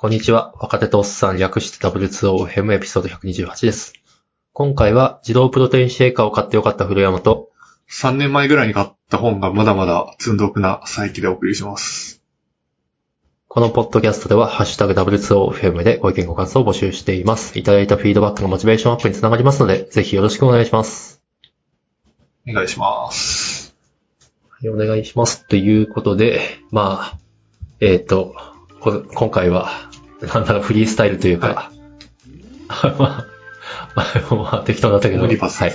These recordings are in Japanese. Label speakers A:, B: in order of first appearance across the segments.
A: こんにちは。若手とおっさん略して W2OFM エピソード128です。今回は自動プロテインシェイカーを買ってよかった古山と、
B: 3年前ぐらいに買った本がまだまだ積んどくな佐伯でお送りします。
A: このポッドキャストでは、ハッシュタグ W2OFM でご意見ご感想を募集しています。いただいたフィードバックのモチベーションアップにつながりますので、ぜひよろしくお願いします。
B: お願いします。
A: はい、お願いします。ということで、まあ、えっ、と、こ今回は、なんだかフリースタイルというか、まあ、まあ、まあ、適当だったけど、
B: オムニバス
A: はい。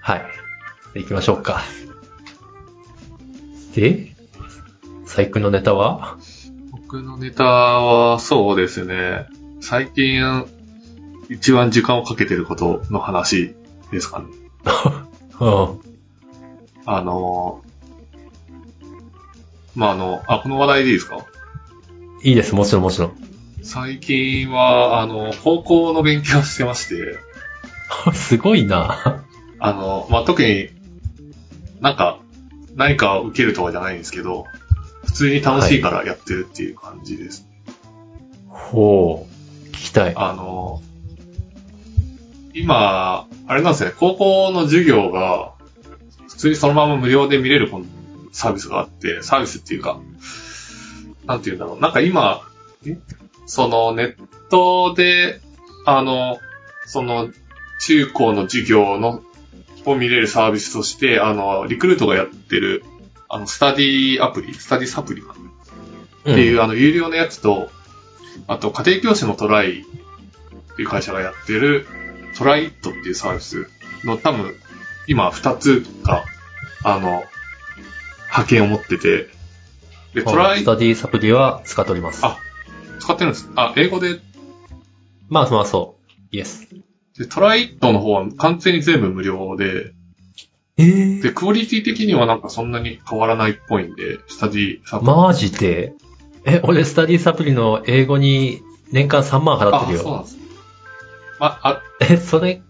A: はい。で行きましょうか。で、最近のネタは？
B: 僕のネタはそうですね。最近一番時間をかけてることの話ですかね。
A: うん。
B: あの、まあ、あの、あ、この話題でいいですか？
A: いいです、もちろんもちろん。
B: 最近は、あの、高校の勉強をしてまして、
A: すごいな。
B: あの、まあ、特になんか何かを受けるとかじゃないんですけど、普通に楽しいからやってるっていう感じです。
A: ほう。聞きたい。
B: あの、今、あれなんですね、高校の授業が、普通にそのまま無料で見れるサービスがあって、サービスっていうか、なんて言うんだろう。なんか今、え？そのネットで、あの、その中高の授業の、を見れるサービスとして、あの、リクルートがやってる、あの、スタディアプリ、スタディサプリっていう、あの、有料のやつと、あと、家庭教師のトライっていう会社がやってる、トライットっていうサービスの多分、今二つが、あの、派遣を持ってて、で、トライ
A: ス、タディサプリは使っております。
B: あ使ってるんです。あ、英語で、
A: まあまあそう。イエス。
B: でトライットの方は完全に全部無料で、
A: えー
B: で、クオリティ的にはなんかそんなに変わらないっぽいんで、スタディサプリ。
A: マジで？え、俺スタディサプリの英語に年間3万払ってるよ。
B: あそうなんです。まあ、
A: え、それ、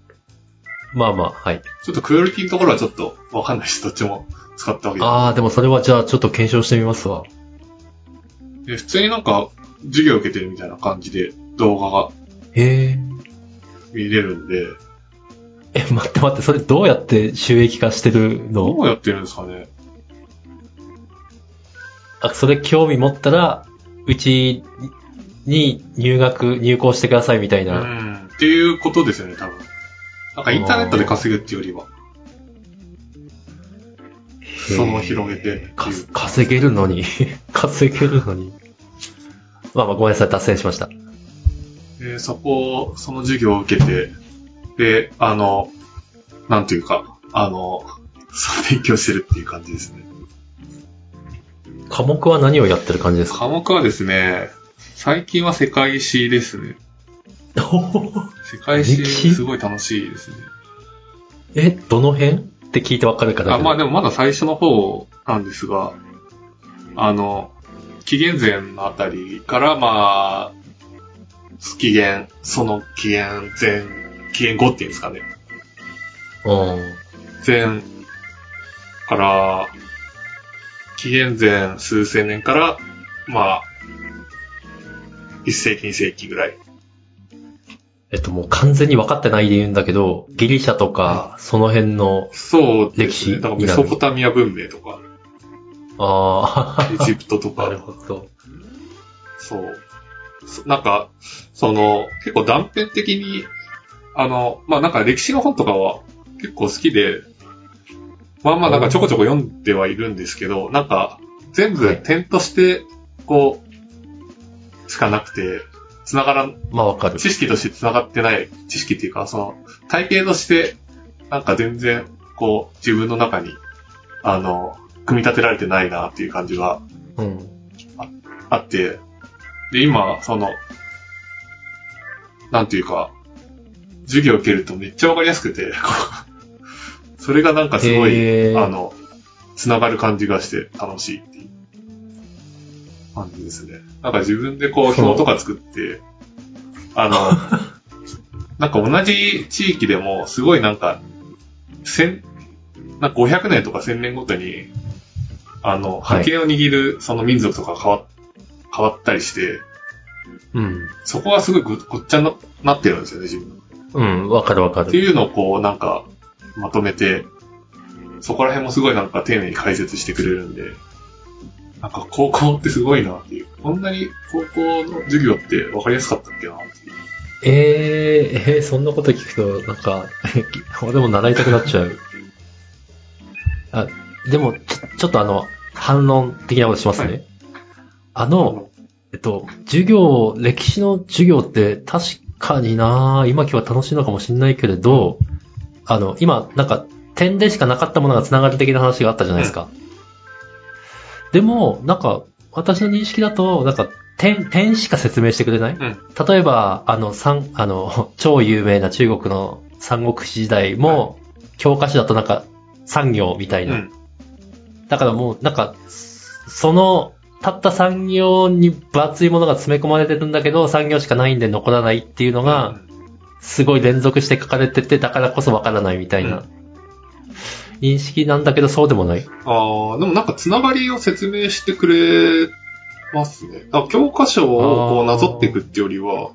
A: まあまあ、はい。
B: ちょっとクオリティのところはちょっとわかんないです。どっちも使ったわけで。
A: あー、でもそれはじゃあちょっと検証してみますわ。
B: で普通になんか授業受けてるみたいな感じで動画が
A: へー。
B: 見れるんで、
A: え、待って待って、それどうやって収益化してるの？
B: どうやってるんですかね
A: あ、それ興味持ったら、うちに入学、入校してくださいみたいうな。
B: ん。っていうことですよね、多分。なんかインターネットで稼ぐっていうよりは、その広げてって
A: か
B: いう。
A: 稼げるのに、稼げるのに。まあまあごめんなさい、脱線しました。
B: で、そこ、その授業を受けて、で、あの、なんていうか、あの、勉強してるっていう感じですね。
A: 科目は何をやってる感じですか？
B: 科目はですね、最近は世界史ですね。世界史すごい楽しいですね。
A: え、どの辺？って聞いてわかるかだ
B: あ、
A: けど。
B: まあでもまだ最初の方なんですが、あの、紀元前のあたりから、まあ、紀元、その紀元前、紀元後っていうんですかね。
A: うん。
B: 前から、紀元前数千年から、まあ、1世紀2世紀ぐらい。
A: えっと、もう完全に分かってないで言うんだけど、ギリシャとか、その辺の、
B: そうですね。
A: 歴史
B: だからメソポタミア文明とか、
A: あ
B: エジプトと
A: あ、なる
B: か、
A: ほど。
B: そう。そなんか、その、結構断片的に、あの、まあなんか歴史の本とかは結構好きで、まあまあなんかちょこちょこ読んではいるんですけど、なんか全部
A: はい
B: 点として、こう、しかなくて、繋がらん、
A: まあわかる。
B: 知識として繋がってない、知識っていうか、その、体系として、なんか全然、こう、自分の中に、あの、組み立てられてないなっていう感じが
A: うん。
B: あって、で、今、その、なんていうか、授業受けるとめっちゃわかりやすくて、それがなんかすごい、あの、繋がる感じがして楽しいっていう感じですね。なんか自分でこう表とか作って、あの、なんか同じ地域でもすごいなんか、千、なんか500年とか1000年ごとに、あの、
A: はい
B: 覇権を握るその民族とか変わ変わったりして、
A: うん。
B: そこがすごいごごっちゃにななってるんですよね、自分。
A: うん、わかるわかる。
B: っていうのをこう、なんか、まとめて、そこら辺もすごいなんか丁寧に解説してくれるんで、なんか高校ってすごいなっていう。こんなに高校の授業って分かりやすかったっけなっていう。
A: えー、えー、そんなこと聞くと、なんか、俺も習いたくなっちゃう。あ、でも、ちょ、ちょっとあの、反論的なことしますね。
B: はい
A: あの、えっと、授業、歴史の授業って確かにな今今日は楽しいのかもしれないけれど、あの、今、なんか、点でしかなかったものが繋がる的な話があったじゃないですか。でも、なんか、私の認識だと、なんか、点、点しか説明してくれない
B: うん。
A: 例えば、あの、三、あの、超有名な中国の三国志時代も、教科書だとなんか、産業みたいな。
B: うん。
A: だからもう、なんか、その、たった産業に分厚いものが詰め込まれてるんだけど、産業しかないんで残らないっていうのが、すごい連続して書かれてて、だからこそわからないみたいな、認識なんだけど、そうでもない。
B: ああ、でもなんかつながりを説明してくれますね。あ教科書をこうなぞっていくってよりは、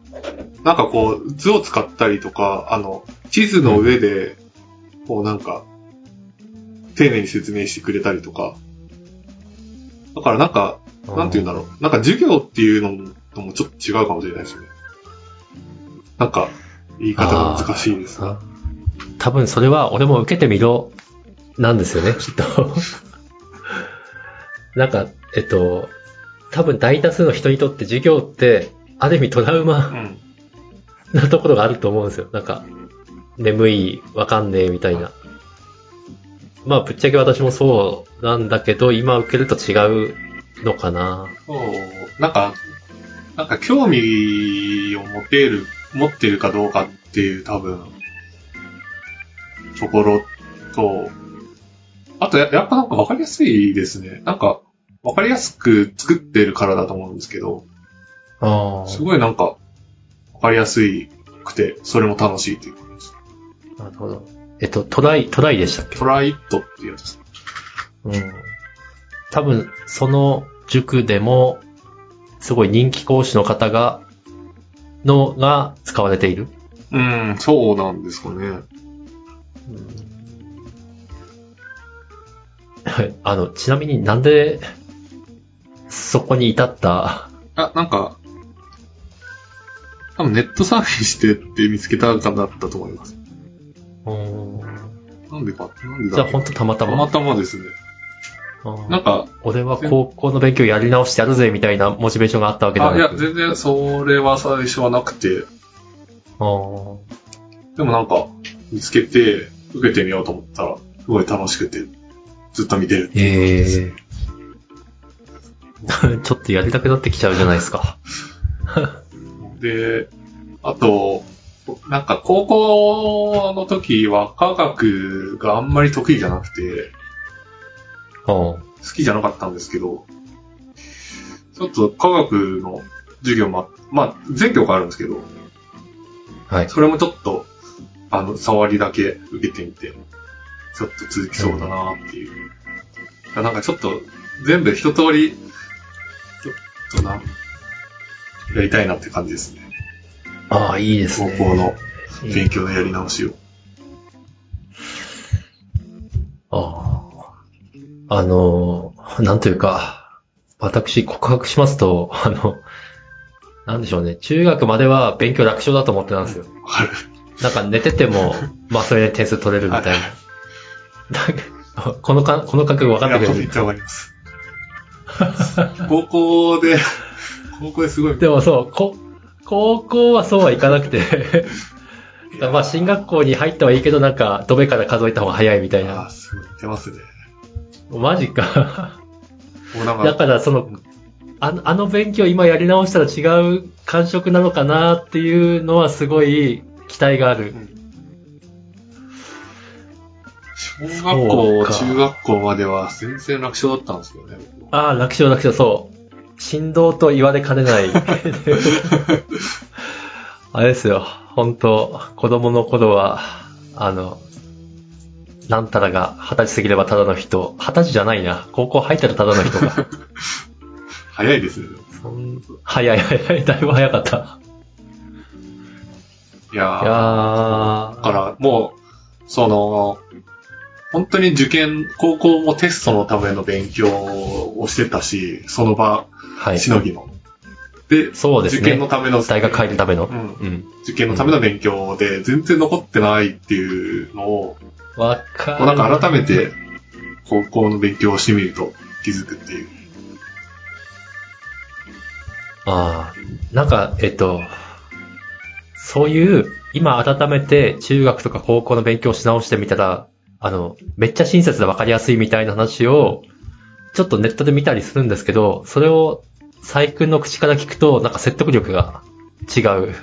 B: なんかこう図を使ったりとか、あの、地図の上で、こうなんか、丁寧に説明してくれたりとか。だからなんか、なんて言うんだろう。なんか授業っていうのともちょっと違うかもしれないですね。なんか、言い方が難しいですが。
A: あ多分それは俺も受けてみろ、なんですよね、きっと。なんか、えっと、多分大多数の人にとって授業って、ある意味トラウ
B: う
A: マ
B: ん。
A: なところがあると思うんですよ。なんか、眠い、わかんねえ、みたいな。まあ、ぶっちゃけ私もそうなんだけど、今受けると違うのかな。
B: そう、なんか、なんか興味を持てる、持ってるかどうかっていう多分、ところと、あとややっぱなんかわかりやすいですね。なんか、わかりやすく作ってるからだと思うんですけど、
A: あ
B: すごいなんか、わかりやすくて、それも楽しいっていう感じです。
A: あ、なるほど。えっと、トライ、トライでしたっけ？
B: Try IT っていうやつ。
A: うん。多分、その塾でも、すごい人気講師の方が、のが使われている？
B: うん、そうなんですかね。
A: はい。あの、ちなみになんで、そこに至った、
B: あ、なんか、多分ネットサーフィンしてって見つけた方だったと思います。
A: うん
B: なんでか、なんでだ
A: じゃあ本当たまたま。
B: たまたまですね。
A: うん
B: なんか、
A: 俺は高校の勉強やり直してやるぜみたいなモチベーションがあったわけじゃ
B: あ、
A: ない
B: や、全然それは最初はなくて、
A: あ
B: でもなんか、見つけて、受けてみようと思ったら、すごい楽しくて、ずっと見てる。
A: ええ ちょっとやりたくなってきちゃうじゃないですか。
B: で、あと、なんか高校の時は科学があんまり得意じゃなくて、
A: うん
B: 好きじゃなかったんですけど、ちょっと科学の授業もあ、まあ、全教科あるんですけど、
A: はい。
B: それもちょっと、あの、触りだけ受けてみて、ちょっと続きそうだなっていう。なんかちょっと、全部一通り、ちょっとな、やりたいなって感じですね。
A: ああ、いいですね。
B: 高校の勉強のやり直しを。
A: ああ。あの、なんというか、私告白しますと、あの、なんでしょうね、中学までは勉強楽勝だと思ってたんですよ。なんか寝てても、まあそれで点数取れるみたいな。このか、この感覚分かってくれる
B: いやわかります。高校で、高校ですごい。
A: でもそう、こ、高校はそうはいかなくて、まあ進学校に入ったはいいけど、なんか、ドベから数えた方が早いみたいな。
B: あーすごい。似てますね。
A: マジか。だから、その、あのあの勉強今やり直したら違う感触なのかなっていうのはすごい期待がある。
B: 小学
A: そう
B: 校、
A: か
B: 中学校までは全然楽勝だったんですけどね。僕
A: ああ、楽勝楽勝、そう。振動と言われかねない。あれですよ、本当子供の頃は、あの、なんたらが二十歳過ぎればただの人、二十歳じゃないな、高校入ったらただの人が。
B: 早いですね。
A: 早い早い、だいぶ早かった。
B: いやー
A: いやー
B: だから、もう、その、本当に受験、高校もテストのための勉強をしてたし、その場
A: はい。
B: しのぎの。で、
A: そうですね。
B: 受験のための、
A: 大学入るための。
B: うん
A: うん。
B: 受験のための勉強で全然残ってないっていうのを、
A: わかる。
B: なんか改めて高校の勉強をしてみると気づくっていう。
A: ああ、なんか、えっと、そういう、今改めて中学とか高校の勉強をし直してみたら、あの、めっちゃ親切でわかりやすいみたいな話を、ちょっとネットで見たりするんですけど、それを佐伯くんの口から聞くと、なんか説得力が違う。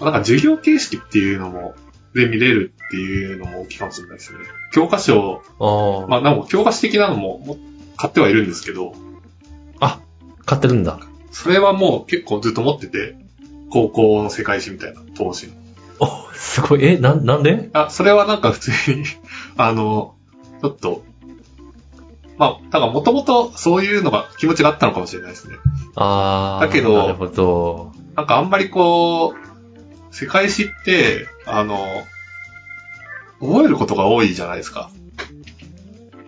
B: なんか授業形式っていうのも、で見れるっていうのも大きいかもしれないですね。教科書、
A: ああ、
B: まあなんか教科書的なのもも買ってはいるんですけど、
A: あ、買ってるんだ。
B: それはもう結構ずっと持ってて、高校の世界史みたいな、当時の。
A: お、すごい。え、なん、なんで？
B: あ、それはなんか普通に、あの、ちょっと、まあ、だからもともとそういうのが気持ちがあったのかもしれないですね。
A: ああ、
B: だけど
A: なるほど。
B: なんかあんまりこう、世界史って、あの、覚えることが多いじゃないですか。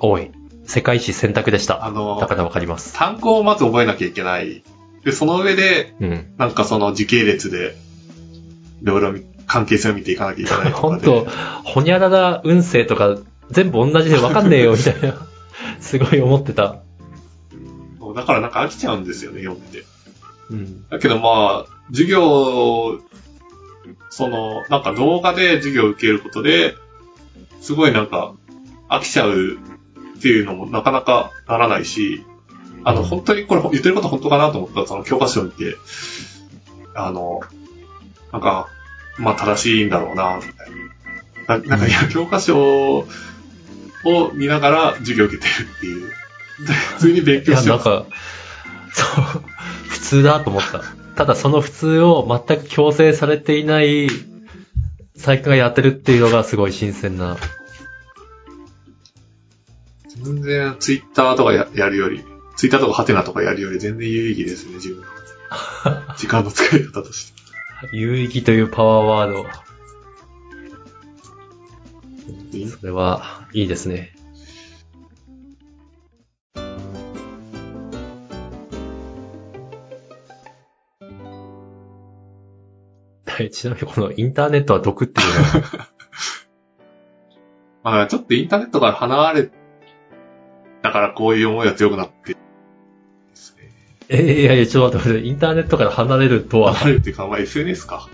A: 多い。世界史選択でした。
B: あの
A: だ、からわかります。
B: 単語をまず覚えなきゃいけない。で、その上で、
A: うん。
B: なんかその時系列で、いろいろ関係性を見ていかなきゃいけないとかで。
A: 本当ほにゃらら運勢とか全部同じでわかんねえよ、みたいな。すごい思ってた。
B: だからなんか飽きちゃうんですよね、読んでて。
A: うん。
B: だけどまあ、授業、その、なんか動画で授業を受けることで、すごいなんか飽きちゃうっていうのもなかなかならないし、あの、
A: うん
B: 本当にこれ言ってること本当かなと思ったら、その教科書を見て、あの、なんか、まあ正しいんだろうな、みたいな。ななんかいや、教科書を見ながら授業を受けてるっていう。で 普通に勉強してます。
A: なんか、そう、普通だと思った。ただその普通を全く強制されていない最近がやってるっていうのがすごい新鮮な。
B: 全然ツイッターとかややるより、ツイッターとかハテナとかやるより全然有意義ですね、自分の。時間の使い方として。
A: 有意義というパワーワード。
B: いい
A: それは、いいですね。はいちなみにこのインターネットは毒っていうのは、
B: ま あ、ちょっとインターネットから離れだからこういう思いが強くなってですね。
A: えいやいや、ちょっと待ってインターネットから離れるとは、
B: 離れるっていうか、まあ SNS か。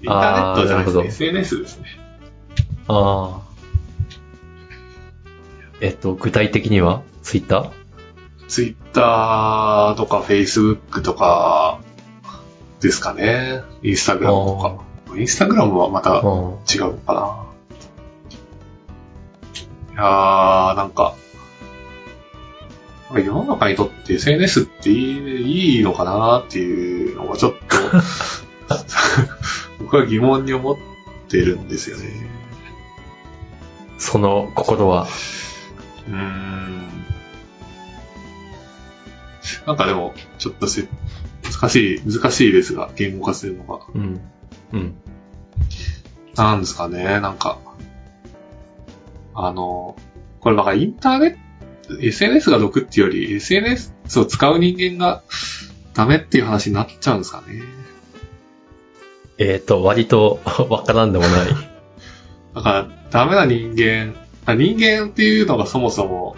B: インターネットじゃないですね。
A: あーなるほど
B: SNS ですね。
A: ああ。えっと、具体的には？ツイッター
B: ツイッターとかフェイスブックとかですかね。インスタグラムとか。インスタグラムはまた
A: うん。
B: 違うのかな。いやー、なんか、なんか世の中にとって SNS っていいいいのかなっていうのがちょっと、僕は疑問に思ってるんですよね。
A: その心は。
B: うーん。なんかでも、ちょっとせ難しい、難しいですが、言語化するのが。
A: うん。うん。
B: なんですかね、なんか。あの、これだからインターネット、SNS が毒っていうより、SNS を使う人間がダメっていう話になっちゃうんですかね。
A: えっ、と、割とわからんでもない。
B: だから、ダメな人間、あ人間っていうのがそもそも、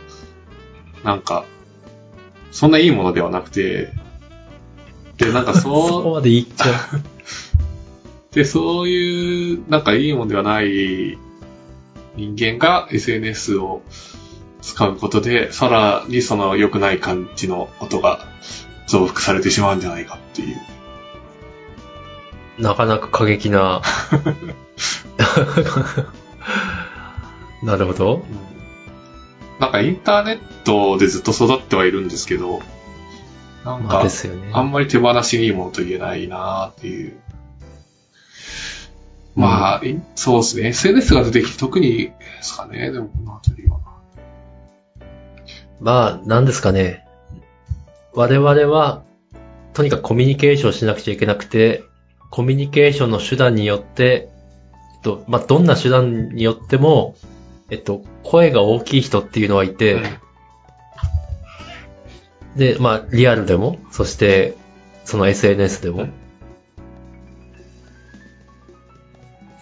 B: なんか、そんないいものではなくて、で、なんか
A: そ
B: そう、
A: こまで言っちゃう。
B: で、そういう、なんかいいものではない人間が SNS を使うことで、さらにその良くない感じのことが増幅されてしまうんじゃないかっていう。
A: なかなか過激な。なるほど。
B: なんかインターネットでずっと育ってはいるんですけど、なんか
A: まあで、すよね。
B: あんまり手放しにいいものと言えないなっていう。まあ、いそうですね。SNS が出てきて特にですかね。でもこのあたりは。
A: まあ、なんですかね。我々は、とにかくコミュニケーションしなくちゃいけなくて、コミュニケーションの手段によって、えっと、まあ、どんな手段によっても、えっと、声が大きい人っていうのはいて、で、まあ、リアルでも、そして、その SNS でも。
B: うん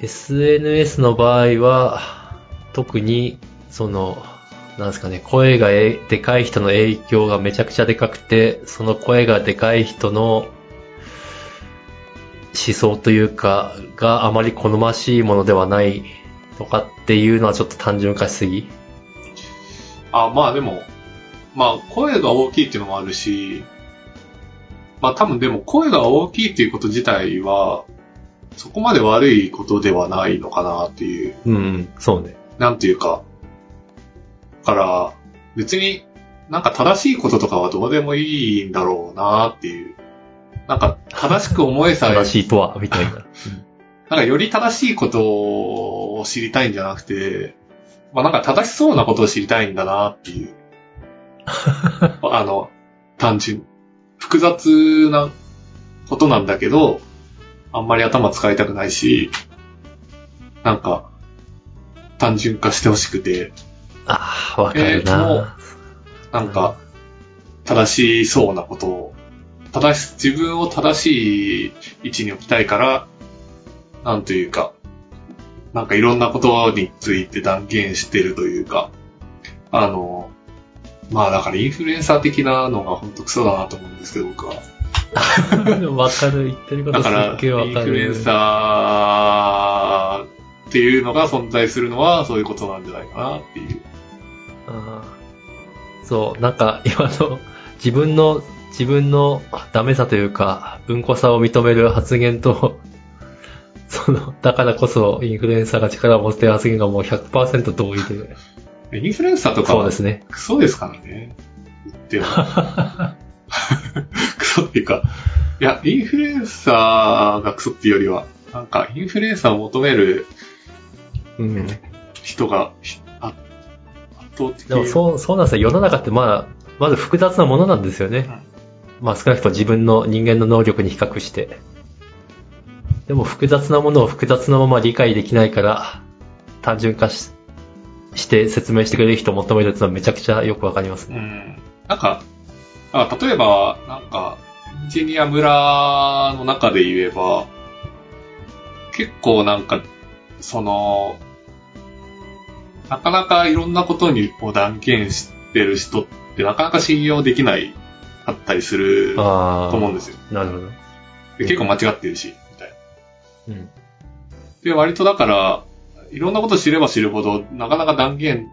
A: SNS の場合は、特に、その、なんですかね、声がえでかい人の影響がめちゃくちゃでかくて、その声がでかい人の思想というか、があまり好ましいものではないとかっていうのはちょっと単純化しすぎ？
B: あ、まあでも、まあ声が大きいっていうのもあるし、まあ多分でも声が大きいっていうこと自体は、そこまで悪いことではないのかなっていう、
A: うんうん、そうね。
B: なんていうか、だから、別になんか正しいこととかはどうでもいいんだろうなっていう。なんか正しく思えさえ
A: 正しいとは、みたいな。
B: なんかより正しいことを知りたいんじゃなくて、まあなんか正しそうなことを知りたいんだなっていう。あの、単純。複雑なことなんだけど、あんまり頭使いたくないし、なんか、単純化してほしくて、
A: ああ、わかる
B: えー
A: な。
B: なんか、正しそうなことを、正し、自分を正しい位置に置きたいから、なんというか、なんかいろんなことについて断言してるというか、あの、まあだからインフルエンサー的なのが本当クソだなと思うんですけど、僕は。
A: わかる、言ってることすっげえわか
B: インフルエン
A: る。
B: サーっていうのが存在するのはそういうことなんじゃないかなっていう。
A: あーそう、なんか今の自分の、自分のダメさというか、うんこさを認める発言と、その、だからこそインフルエンサーが力を持ってる発言がもう100%同意で。
B: インフルエンサーとかは
A: そうですね。
B: クソですからね。言っても。クソっていうか、いや、インフルエンサーがクソっていうよりは、なんか、インフルエンサーを求める
A: うん。
B: 人が、圧倒的
A: でもそう、そうなんですよ。世の中ってまあ、まず複雑なものなんですよね。まあ少なくとも自分の人間の能力に比較して。でも複雑なものを複雑なまま理解できないから、単純化しして説明してくれる人を求めるっていうのはめちゃくちゃよくわかりますね。
B: うん。なんか、あ例えば、なんか、エンジニア村の中で言えば、結構なんか、その、なかなかいろんなことにこう断言してる人ってなかなか信用できないかったりすると
A: あ
B: 思うんですよ。
A: あ、なるほど。
B: で結構間違ってるし。
A: うん。
B: で、割とだから、いろんなこと知れば知るほど、なかなか断言、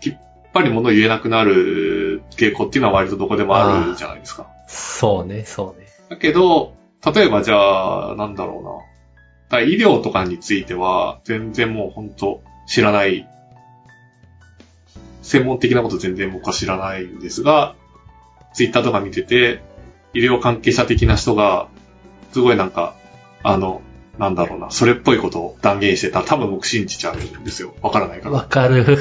B: きっぱりものを言えなくなる傾向っていうのは割とどこでもあるじゃないですか。
A: そうね、そうね。
B: だけど、例えばじゃあ、なんだろうな。医療とかについては、全然もう本当知らない。専門的なこと全然僕は知らないんですが、ツイッターとか見てて、医療関係者的な人が、すごいなんか、あの、なんだろうな、それっぽいことを断言してたら多分僕信じちゃうんですよ。わからないから。
A: わかる。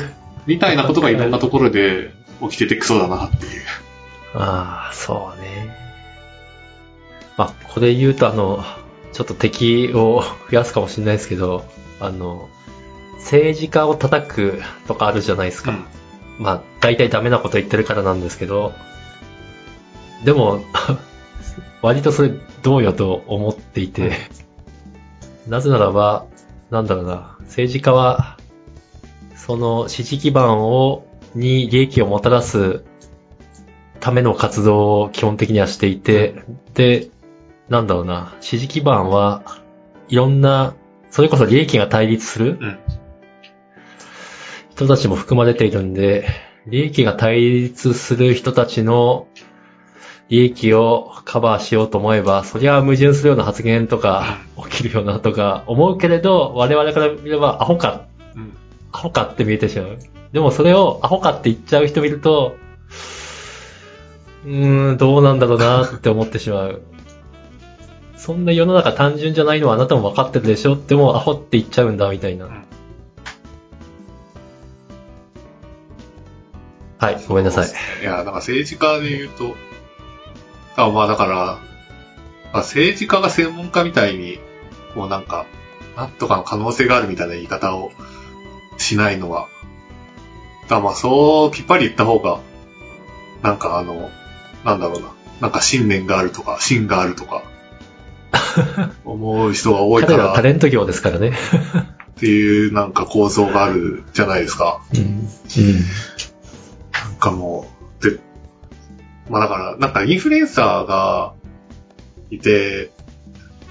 B: みたいなことがいろんなところで起きててクソだなっていう。
A: ああ、そうね。まあ、これ言うとあの、ちょっと敵を増やすかもしれないですけど、あの、政治家を叩くとかあるじゃないですか。
B: うん。
A: まあ、大体ダメなこと言ってるからなんですけど、でも、割とそれどうよと思っていて、なぜならば、なんだろうな、政治家は、その支持基盤を、に利益をもたらすための活動を基本的にはしていて、で、なんだろうな、支持基盤はいろんな、それこそ利益が対立する
B: うん。
A: 人たちも含まれているんで、利益が対立する人たちの利益をカバーしようと思えば、そりゃ矛盾するような発言とか起きるよなとか思うけれど、我々から見ればアホか、
B: うん。
A: アホかって見えてしまう。でもそれをアホかって言っちゃう人見ると、うーん、どうなんだろうなって思ってしまう。そんな世の中単純じゃないのはあなたも分かってるでしょ？でもアホって言っちゃうんだみたいな。
B: ん
A: はい、ごめんなさい。
B: いや、なんか政治家で言うと、あまあだから、まあ、政治家が専門家みたいに、こうなんか、なんとかの可能性があるみたいな言い方をしないのは、だまあそう、きっぱり言った方が、なんかあの、なんだろうな、なんか信念があるとか、芯があるとか、思う人が多いか
A: 彼らは
B: ら
A: タレント業ですからね。
B: っていうなんか構造があるじゃないですか。
A: うん。うん。
B: なんかもう、で、まあだから、なんかインフルエンサーがいて、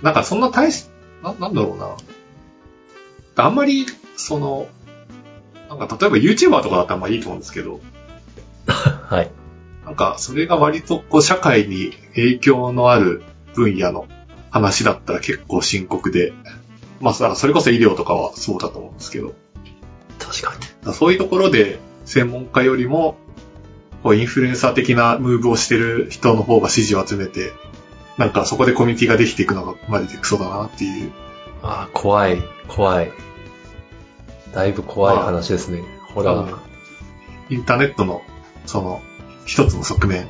B: なんかそんな大し、な、なんだろうな。あんまり、その、なんか例えば YouTuber とかだったらまあいいと思うんですけど、
A: はい。
B: なんかそれが割とこう社会に影響のある分野の話だったら結構深刻で、まあそれこそ医療とかはそうだと思うんですけど、
A: 確かに。
B: そういうところで専門家よりも、こうインフルエンサー的なムーブをしてる人の方が支持を集めて、なんかそこでコミュニティができていくのがマジでクソだなっていう。
A: ああ、怖い、怖い。だいぶ怖い話ですね。ほら。
B: うんインターネットの、その、一つの側面。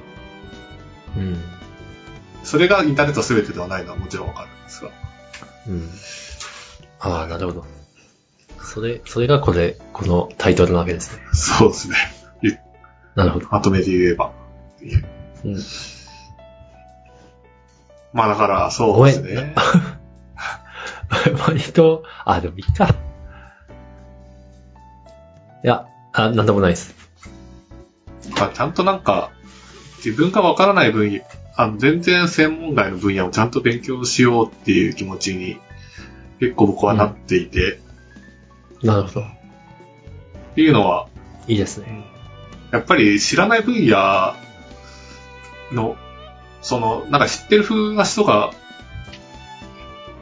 A: うん。
B: それがインターネット全てではないのはもちろんわかるんですが。
A: うん。ああ、なるほど。それ、それがこれ、このタイトルなわけですね。
B: そうですね。
A: なるほど。
B: まとめて言えば。
A: うん。
B: まあだから、そうですね。
A: 割と、あ、でもいいか。いや、あ、なんでもないです。
B: まあちゃんとなんか、自分がわからない分野、あの、全然専門外の分野をちゃんと勉強しようっていう気持ちに、結構僕はなっていて、
A: なるほど。
B: っていうのは、
A: いいですね。
B: やっぱり知らない分野の、その、なんか知ってる風な人が、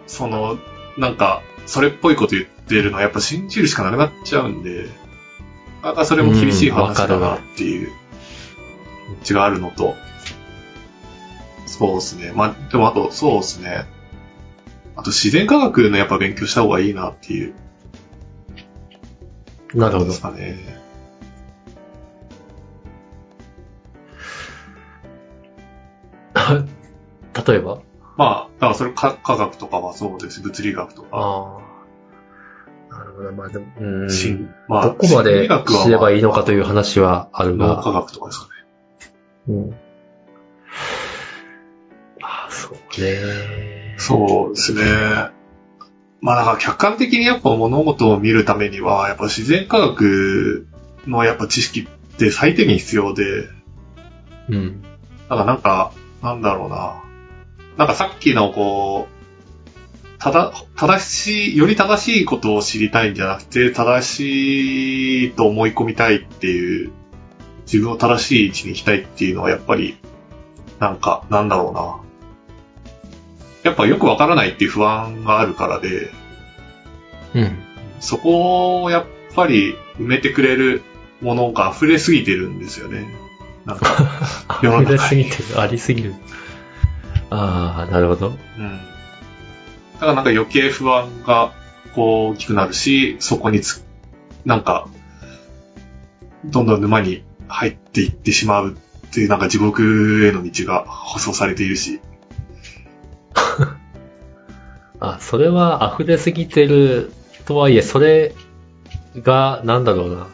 B: その、なんか、それっぽいこと言ってるのはやっぱ信じるしかなくなっちゃうんで、なんかそれも厳しい話だなっていう気があるのと、そうですね。まあ、でもあと、そうですね。あと自然科学のやっぱ勉強した方がいいなっていう
A: なるほど
B: です。かね。
A: 例えば？
B: まあ、だからそれ科科学とかはそうです。物理学とか。
A: ああ。なるほど。まあでも、うん。
B: 心ま
A: どこまで
B: 心理学は
A: 知ればいいのかという話はある
B: 脳科
A: が。
B: 学とかですかね。
A: うん。ああ、そうね。
B: そうですね。まあだから客観的にやっぱ物事を見るためには、やっぱ自然科学のやっぱ知識って最低限必要で、
A: うん。
B: だからなんか、なんだろうな。なんかさっきのこう、ただ、正しい、より正しいことを知りたいんじゃなくて、正しいと思い込みたいっていう、自分を正しい位置に行きたいっていうのはやっぱり、なんか、なんだろうな。やっぱよくわからないっていう不安があるからで、
A: うん。
B: そこをやっぱり埋めてくれるものが溢れすぎてるんですよね。なんか、世の
A: 溢れ
B: 中に。
A: すぎてる、ありすぎる。ああ、なるほど。
B: うん。だからなんか余計不安がこう大きくなるし、そこにつ、なんか、どんどん沼に入っていってしまうっていうなんか地獄への道が舗装されているし。
A: あ、それは溢れすぎてるとはいえ、それが、なんだろうな。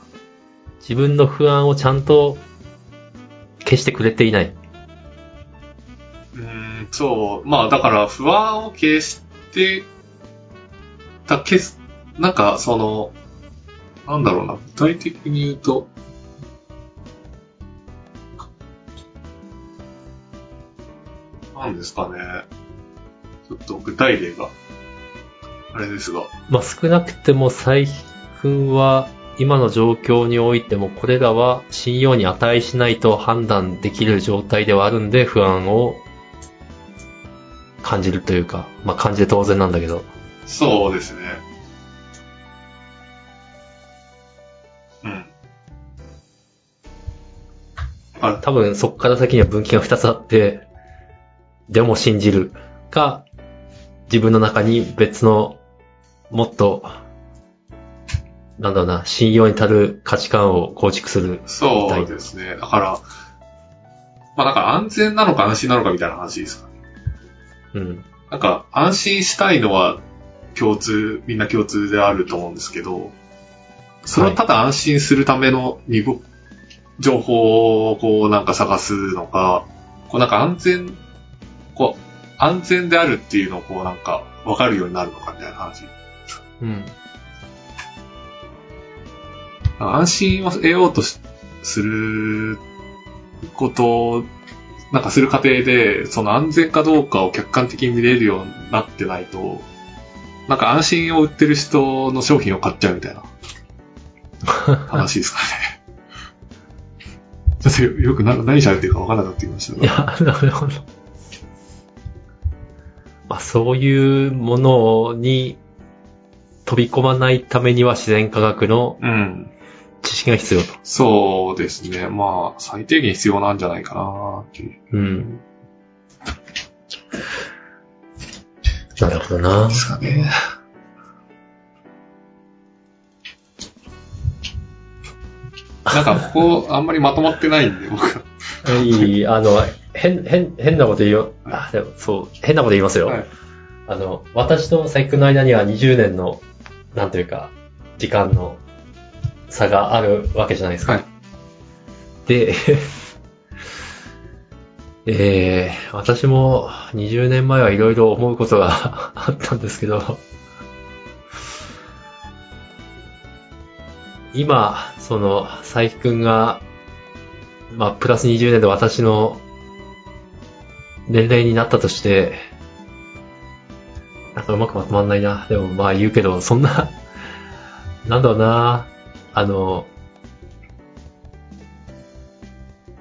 A: 自分の不安をちゃんと消してくれていない。
B: そう。まあだから不安を消して、た、消す、なんかその、なんだろうな、具体的に言うと、なんですかね。ちょっと具体例が、あれですが。
A: まあ、少なくても最近は今の状況においてもこれらは信用に値しないと判断できる状態ではあるんで不安を感じるというか、まあ感じて当然なんだけど。
B: そうですね。うん。あ、
A: 多分そこから先には分岐が2つあって、でも信じるか、自分の中に別のもっと、なんだろうな、信用に足る価値観を構築する。
B: そうですね。だから、まあなんか安全なのか安心なのかみたいな話ですかね。
A: うん。
B: なんか安心したいのは共通、みんな共通であると思うんですけど、それをただ安心するための情報をこうなんか探すのか、こうなんか安全、こう安全であるっていうのをこうなんか分かるようになるのかみたいな話。
A: うん。
B: 安心を得ようとしすることを、なんかする過程で、その安全かどうかを客観的に見れるようになってないと、なんか安心を売ってる人の商品を買っちゃうみたいな話ですかね。ちょっとよよくな何喋ってるか分からなくなってきました
A: いや、なるほど。まあ、そういうものに飛び込まないためには自然科学の
B: うん。
A: 知識が必要と。
B: そうですね。まあ、最低限必要なんじゃないかなっていう。
A: うん。なるほどな
B: で。すかね。なんか、ここ、あんまりまとまってないんで、僕は。
A: いい、あの、変、変、変なこと言うよ。あ、でも、そう、変なこと言いますよ。
B: はい
A: あの、私と佐伯君の間には20年の、なんというか、時間の差があるわけじゃないですか。
B: はい
A: で、えー、私も20年前はいろいろ思うことが あったんですけど、今、その、佐伯くんが、まあ、プラス20年で私の年齢になったとして、なんかうまくまとまんないな。でもまあ言うけど、そんな、なんだろうな。あの、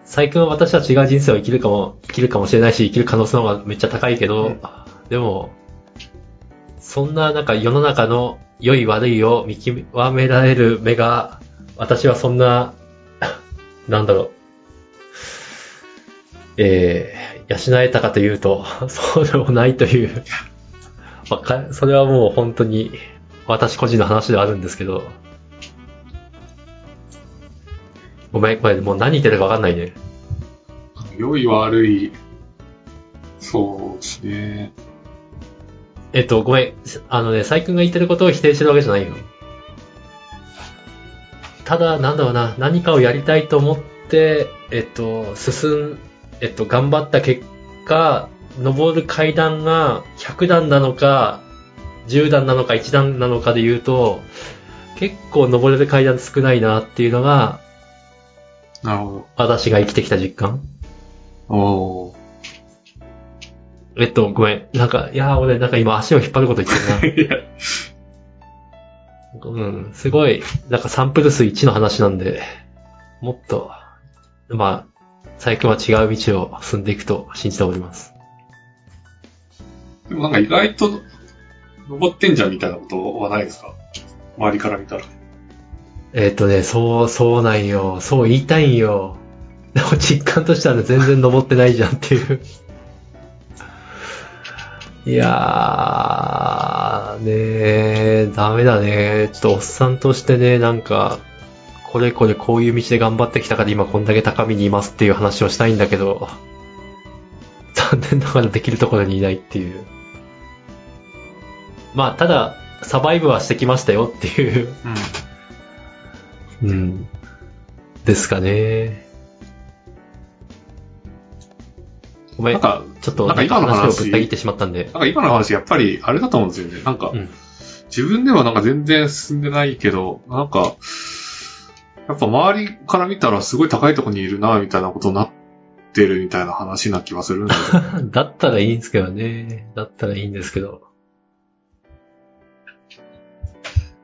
A: 最近は私は違う人生を生きるかも、生きるかもしれないし、生きる可能性の方がめっちゃ高いけど、
B: うん。
A: でも、そんななんか世の中の良い悪いを見極められる目が、私はそんな、なんだろう、えー、養えたかというと、そうでもないという、わかそれはもう本当に私個人の話ではあるんですけど、ごめん、これもう何言ってるかわかんないね。
B: 良い悪い、そうですね。
A: えっと、ごめん。あのね、佐伯くんが言ってることを否定してるわけじゃないよ。ただ、なんだろうな、何かをやりたいと思って、えっと、進ん、えっと、頑張った結果、登る階段が100段なのか、10段なのか1段なのかで言うと、結構登れる階段少ないなっていうのが、
B: なるほ
A: 私が生きてきた実感？
B: ど。お
A: えっと、ごめん。なんか、いやー、俺なんか今足を引っ張ること言ってるな。
B: ー。いや、
A: うん、すごい、なんかサンプル数1の話なんで、もっと、まあ、最近は違う道を進んでいくと信じております。
B: でもなんか意外と、登ってんじゃんみたいなことはないですか？周りから見たら。
A: えっ、とね、そう、そうなんよ。そう言いたいんよ。でも実感としてはね、全然登ってないじゃんっていう。いやー、ねー、ダメだね。ちょっとおっさんとしてね、なんか、これこれこういう道で頑張ってきたから今こんだけ高みにいますっていう話をしたいんだけど、残念ながらできるところにいないっていう。まあ、ただ、サバイブはしてきましたよっていう
B: うん。
A: うん。ですかね。ごめん。
B: なんか、
A: ちょっと、
B: なんか今の話
A: 話をぶった切ってしまったんで。
B: なんか今の話、やっぱり、あれだと思うんですよね。なんか、
A: うん
B: 自分ではなんか全然進んでないけど、なんか、やっぱ周りから見たらすごい高いところにいるな、みたいなことになってるみたいな話な気はするんですよね。
A: だったらいいんですけどね。だったらいいんですけど。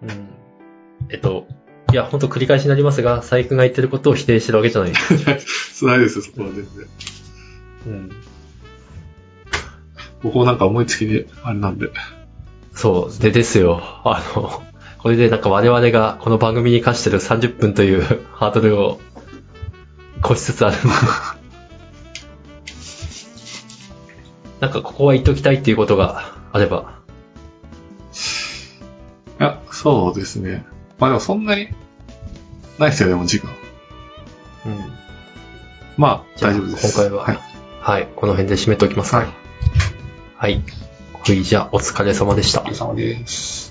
A: うん。えっと、いや、ほんと繰り返しになりますが、佐伯が言ってることを否定してるわけじゃないです。
B: ないですよ、そこは全然。
A: うん。
B: 僕もなんか思いつきで、あれなんで。
A: そう。でですよ。あの、これでなんか我々がこの番組に課してる30分というハードルを越しつつある。なんかここは言っときたいっていうことがあれば。
B: いや、そうですね。まあでもそんなに、ないですよ、でも時間。
A: うん。
B: まあ、大丈夫です。
A: 今回は、
B: は
A: はいい、この辺で締めておきますか。
B: はい。
A: はいじゃあ、お疲れ様でした
B: お疲。れ様です。